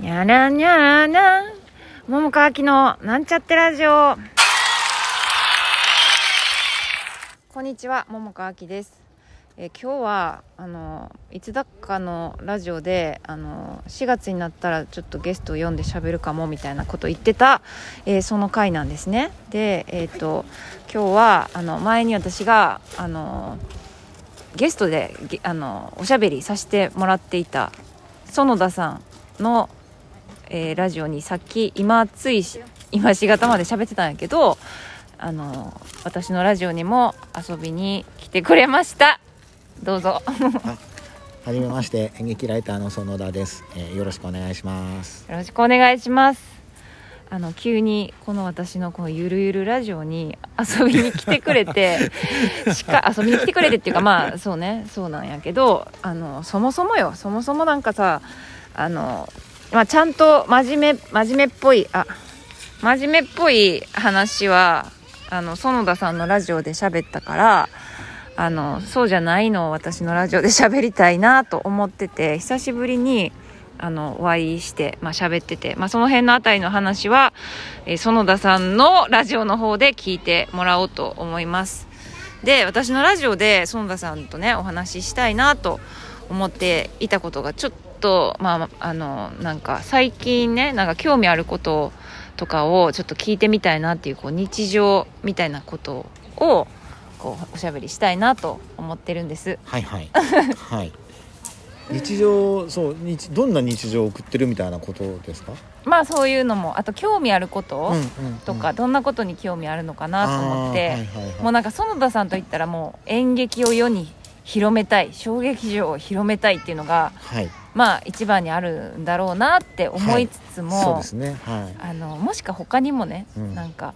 にゃらにゃらにゃ桃川きのなんちゃってラジオ。こんにちは桃川きです。え今日はあのいつだかのラジオであの4月になったらちょっとゲストを呼んで喋るかもみたいなこと言ってた、えーその回なんですね。でえっ、と今日はあの前に私があのゲストでげあのおしゃべりさせてもらっていた園田さんの、えーラジオにさっき今ついし今しがたまで喋ってたんやけどあの私のラジオにも遊びに来てくれました。どうぞ。はじめまして演劇ライターの園田です、えーよろしくお願いします。よろしくお願いします。あの急にこの私のこのゆるゆるラジオに遊びに来てくれて しか遊びに来てくれてっていうかまあそうねそうなんやけどあのそもそもよ。そもそもなんかさあの、まあ、ちゃんと真面目真面目っぽいあ真面目っぽい話はあの園田さんのラジオで喋ったからあのそうじゃないのを私のラジオで喋りたいなと思ってて久しぶりにあのお会いして、まあ喋ってて、まあ、その辺のあたりの話は、えー園田さんのラジオの方で聞いてもらおうと思います。で私のラジオで園田さんとねお話ししたいなと思っていたことがちょっとまああのなんか最近ねなんか興味あることとかをちょっと聞いてみたいなっていうこう日常みたいなことをこうおしゃべりしたいなと思ってるんです。はいはい。はい。日常そう日どんな日常を送ってるみたいなことですか？まあそういうのもあと興味あること、とかどんなことに興味あるのかなと思って、もうなんか園田さんといったらもう演劇を世に広めたい小劇場を広めたいっていうのがはい。まあ一番にあるんだろうなって思いつつも、そうですね。はい。あのもしか他にもね、うん。なんか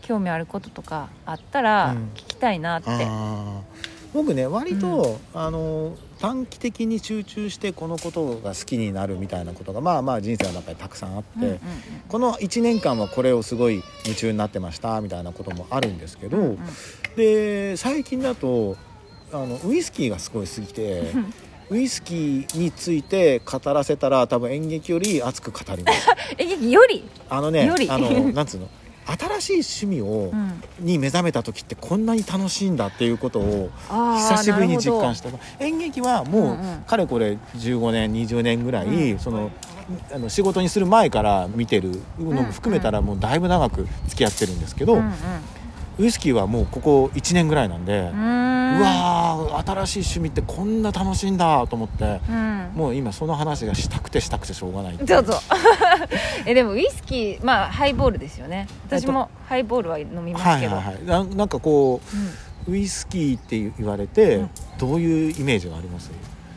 興味あることとかあったらうん。聞きたいなって、あー。僕ね割と、あの短期的に集中してこのことが好きになるみたいなことがまあまあ人生の中でたくさんあって、うんうんうん。この1年間はこれをすごい夢中になってましたみたいなこともあるんですけど、うんうん。で最近だとあのウイスキーがすごい好きでウイスキーについて語らせたら多分演劇より熱く語ります。演劇より、あのねあの なんつうの？新しい趣味を、うんに目覚めた時ってこんなに楽しいんだっていうことを久しぶりに実感しした演劇はもう、かれこれ15年20年ぐらい、うん。そのあの仕事にする前から見てるのも含めたらもうだいぶ長く付き合ってるんですけど、うんうんウイスキーはもうここ1年ぐらいなんで、うわー新しい趣味ってこんな楽しいんだと思ってうん。もう今その話がしたくてしたくてしょうがないどうぞ。えでもウイスキーまあハイボールですよね。私もハイボールは飲みますはいけど、はいはいななんかこうん。うウイスキーって言われて、うん。どういうイメージがあります？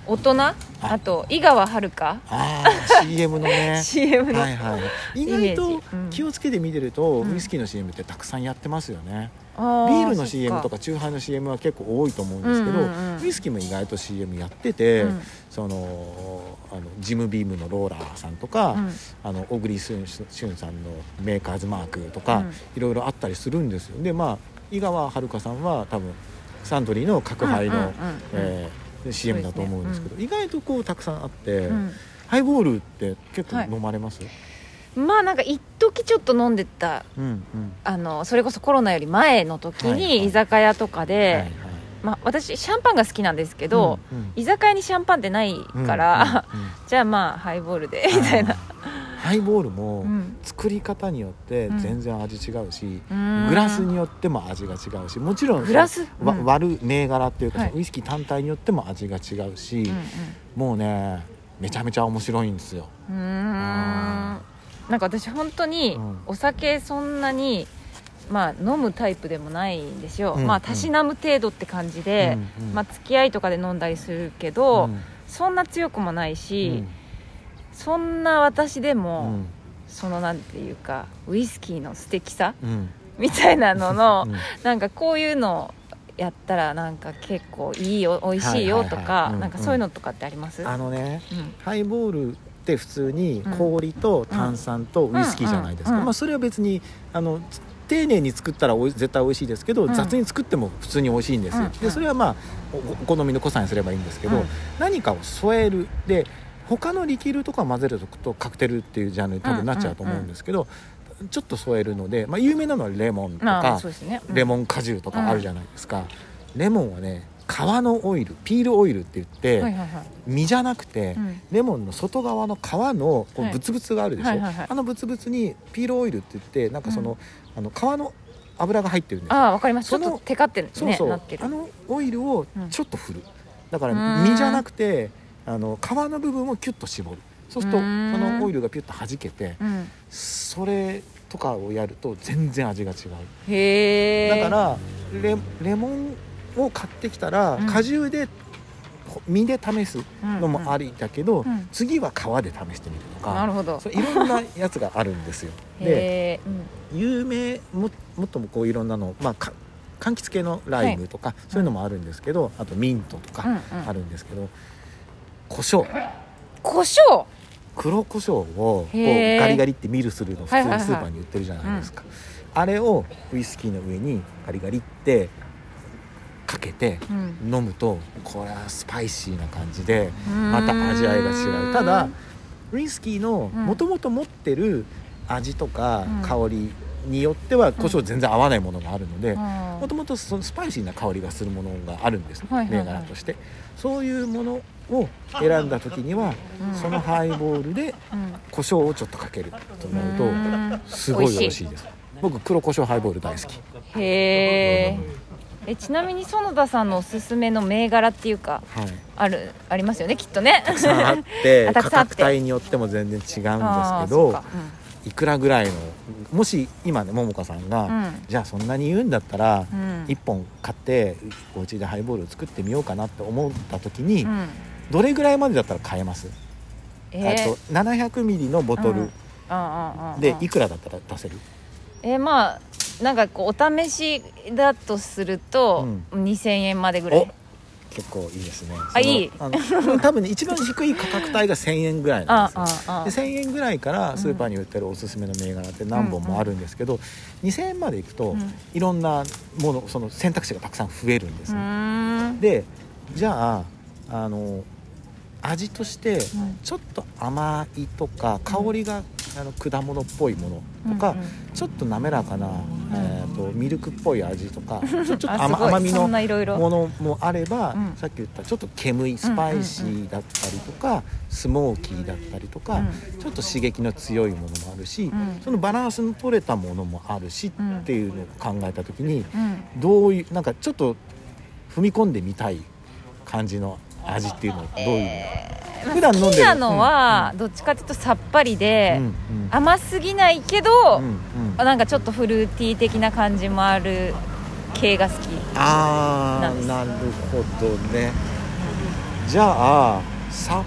大人？あ。と井川遥ああ CM のね。CM の、はいはい意外とうん。気をつけて見てると、うん。ウイスキーの CM ってたくさんやってますよね、あービールの CM とかチューハイの CM は結構多いと思うんですけど、うんうんうん。ウイスキーも意外と CM やってて、うん。そのあのジムビームのローラーさんとか、うん。あの小栗旬旬さんのメーカーズマークとか、うん。いろいろあったりするんですよ。でまあ井川遥さんは多分サントリーの角杯の、うん。うんうんうん。えー CM だと思うんですけど意外とこうたくさんあって、うん。ハイボールって結はい構飲まれます、まあなんか一時ちょっと飲んでたうんうん。あのそれこそコロナより前の時はいはい。に居酒屋とかで、はいはい。まあ、私シャンパンが好きなんですけど、うんうん。居酒屋にシャンパンってないから、うんうんうん。じゃあまあハイボールでみたいな、ハイボールもうん。作り方によって全然味違うし、うん。グラスによっても味が違うしもちろんグラス？わうん。割る銘柄っていうか、はい。ウイスキー単体によっても味が違うし、うんもうねめちゃめちゃ面白いんですよ。うん。なんか私本当にうん。お酒そんなにまあ飲むタイプでもないんですよ、うん。まあたしなむ程度って感じで、うん。うん。まあ付き合いとかで飲んだりするけど、うん。そんな強くもないし、うんそんな私でも、うん。そのなんていうかウイスキーの素敵さうん。みたいなのの、うん。なんかこういうのやったらなんか結構いいよ美味しいよとかうん。なんかそういうのとかってあります、あのねうん。ハイボールって普通に氷と炭酸とウイスキーじゃないですか、まあ、それは別にあの丁寧に作ったらおい絶対美味しいですけど、うん。雑に作っても普通に美味しいんですよ、うん。でそれはまあおお好みの濃さにすればいいんですけど、うん。何かを添える。で他のリキュールとか混ぜるとカクテルっていうジャンルに多分なっちゃうと思うんですけど、ちょっと添えるので、まあ、有名なのはレモンとまあかね、うん。レモン果汁とかあるじゃないですか、レモンはね皮のオイルピールオイルって言って、実じゃなくて、うん。レモンの外側の皮のこうはい。ブツブツがあるでしょ、あのブツブツにピールオイルって言ってなんかその,、あの皮の油が入ってるんですよ。ああわかります。ちょっとテカってねそうそう、なってる。あのオイルをちょっと振る、だからん。実じゃなくてあの皮の部分をキュッと絞る。そうするとうそのオイルがピュッと弾けてうん。それとかをやると全然味が違う。へえだからレレモンを買ってきたらうん。果汁でほ実で試すのもありだけど、うん。次は皮で試してみるとかなるほど。いろんなやつがあるんですよ。でうん。有名ももっともこういろんなの、まあ、か柑橘系のライムとか、そういうのもあるんですけどあとミントとかうんうん。あるんですけど、胡椒。胡椒？黒胡椒をこうガリガリってミルするの普通にスーパーに売ってるじゃないですか、あれをウイスキーの上にガリガリってかけてうん。飲むとこれはスパイシーな感じでまた味わいが違う。ただウイスキーのうん。もともと持ってる味とかうん。香りによっては胡椒全然合わないものがあるのでももともとそのスパイシーな香りがするものがあるんですね、はいはいはい。銘柄として。そういうものを選んだ時にはそのハイボールで胡椒をちょっとかけるとなるとすごい美味しい。です。僕黒胡椒ハイボール大好き。へええちなみに園田さんのおすすめの銘柄っていうかはい。あるありますよねきっとね。たくさんあって 価格帯によっても全然違うんですけどいくらぐらいのもし今ね桃香さんが、うん。じゃあそんなに言うんだったら、うん。うん1本買ってお家でハイボールを作ってみようかなって思った時に、うん。どれぐらいまでだったら買えます、えあと700ミリのボトル。でいくらだったら出せる、えーまあなんかこうお試しだとすると、2000円までぐらい結構いいですね。あいい。あの 多分ね一番低い価格帯が1000円ぐらいなんあですよ。あああで1000円ぐらいからスーパーに売ってるおすすめの銘柄って何本もあるんですけど、2000円までいくと、うん。いろんなものその選択肢がたくさん増えるんですうね、でじゃああの味としてうんちょっと甘いとか香りが、あの果物っぽいものとか、うんうん。ちょっと滑らかな、えー、とミルクっぽい味とか ちょっと甘甘みのものもあれば、うん。さっき言ったちょっと煙いスパイシーだったりとか、スモーキーだったりとか、うん。ちょっと刺激の強いものもあるし、うん。そのバランスの取れたものもあるし、うんっていうのを考えた時にうん。どういうなんかちょっと踏み込んでみたい感じの味っていうのはどういうの、まあ普段飲んでる？好きなのは、どっちかというとさっぱりで、うんうん甘すぎないけど、うんうん。なんかちょっとフルーティー的な感じもある系が好き。あなんですーなるほどね。じゃあさっ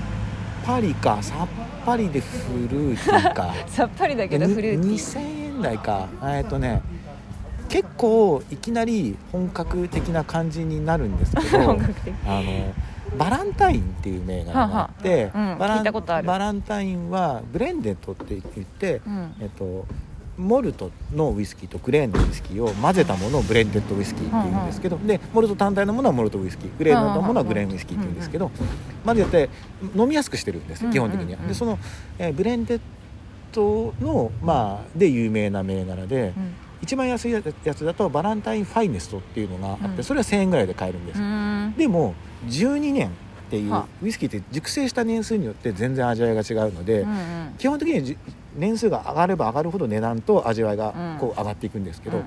ぱりかさっぱりでフルーティーか。さっぱりだけどフルーティー。2000円台か。えっとね結構いきなり本格的な感じになるんですけど 本格的。あのバランタインっていう銘柄があって、はあはあ。うんバランタインはブレンデッドって言って、うん。えっと、モルトのウイスキーとグレーンのウイスキーを混ぜたものをブレンデッドウイスキーっていうんですけど、でモルト単体のものはモルトウイスキーグレーンのものはグレーンウイスキーっていうんですけど、混ぜて飲みやすくしてるんですうん基本的には。うんでその、えーブレンデッドの、まあ、で有名な銘柄で、うん一番安いやつだとバランタインファイネストっていうのがあって、うん。それは1000円ぐらいで買えるんです。う。ん。でも12年っていうはウイスキーって熟成した年数によって全然味わいが違うので、基本的に年数が上がれば上がるほど値段と味わいがうん。こう上がっていくんですけど、うん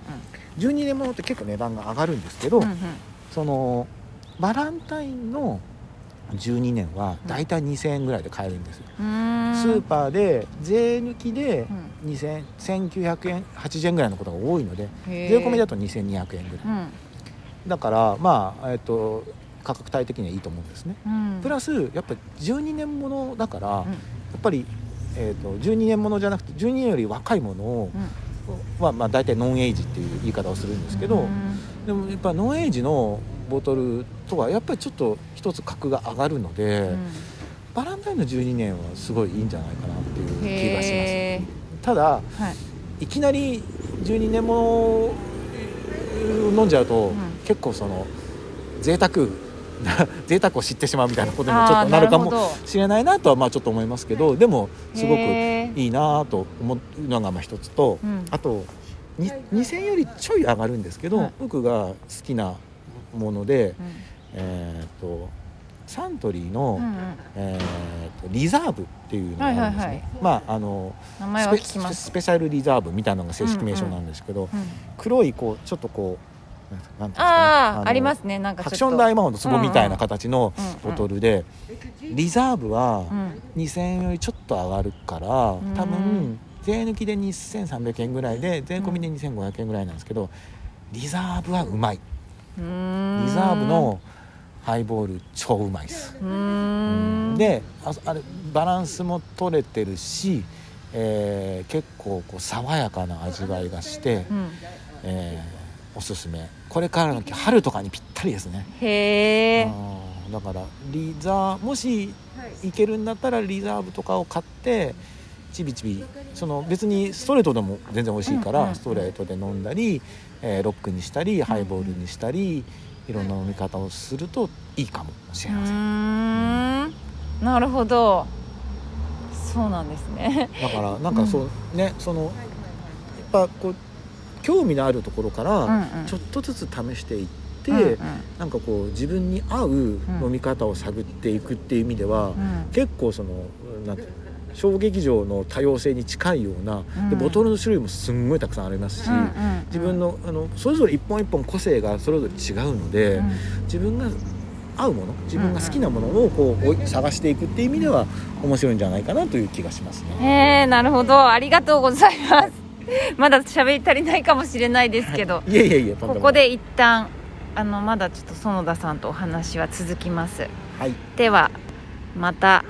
12年ものって結構値段が上がるんですけど、そのバランタインの12年はだいたい2000円ぐらいで買えるんですよ、うん。スーパーで税抜きでうん。2000 1900円80円ぐらいのことが多いので税込みだと2200円ぐらい。うん。だからまあえっと価格帯的にはいいと思うんですね。うん。プラスやっぱ12年ものだから、うん。やっぱり、えー、と12年ものじゃなくて12年より若いものを、うん。はまあ、大体ノンエイジっていう言い方をするんですけど、うん。でもやっぱノンエイジのボトルとはやっぱりちょっと一つ格が上がるので、うん。バランタインの12年はすごいいいんじゃないかなっていう気がしへます。ただー。はいいきなり12年も飲んじゃうと、うん。結構その贅沢 贅沢を知ってしまうみたいなことにもちょっとなるかもしれないなとはまあちょっと思いますけどでもすごくいいなと思うのがまあ一つと、うんあとに2000よりちょい上がるんですけど、はい。僕が好きなもので、うんえー、とサントリーの、うんうん。えー、とリザーブっていうのがあるんですね、はいはいはい。まああのスペシャルリザーブみたいなのが正式名称なんですけど、うん黒いこうちょっとこうなんなんていうんですかね。のああありますね。なんかハクションダイヤモンド壺みたいな形のうんうんボトルで、リザーブはうん。2000円よりちょっと上がるから多ん。分税抜きで2300円ぐらいで税込みで2500円ぐらいなんですけどリザーブはうまい。リザーブのハイボール超うまいです。でああれバランスも取れてるし、えー結構こう爽やかな味わいがして、うん。えーおすすめ。これからの春とかにぴったりですね。へえうん。だからリザーもしいけるんだったらリザーブとかを買ってちびちびその別にストレートでも全然美味しいから、うんうんうん。ストレートで飲んだり、えーロックにしたりハイボールにしたり、いろんな飲み方をするといいかもしうれません、ーん。なるほど。そうなんですね。だからなんかそう、ねそのやっぱこう興味のあるところから、ちょっとずつ試していって、うんうん。なんかこう自分に合う飲み方を探っていくっていう意味では、うん。結構そのなんていうの小劇場の多様性に近いような、うん。でボトルの種類もすんごいたくさんありますし、自分のあのそれぞれ一本一本個性がそれぞれ違うので、うん。自分が合うもの自分が好きなものをこう探していくっていう意味では面白いんじゃないかなという気がしますね。へえなるほど。ありがとうございます。まだ喋り足りないかもしれないですけど、いえいえいえとんもない。ここで一旦あのまだちょっと園田さんとお話は続きます。はい。ではまた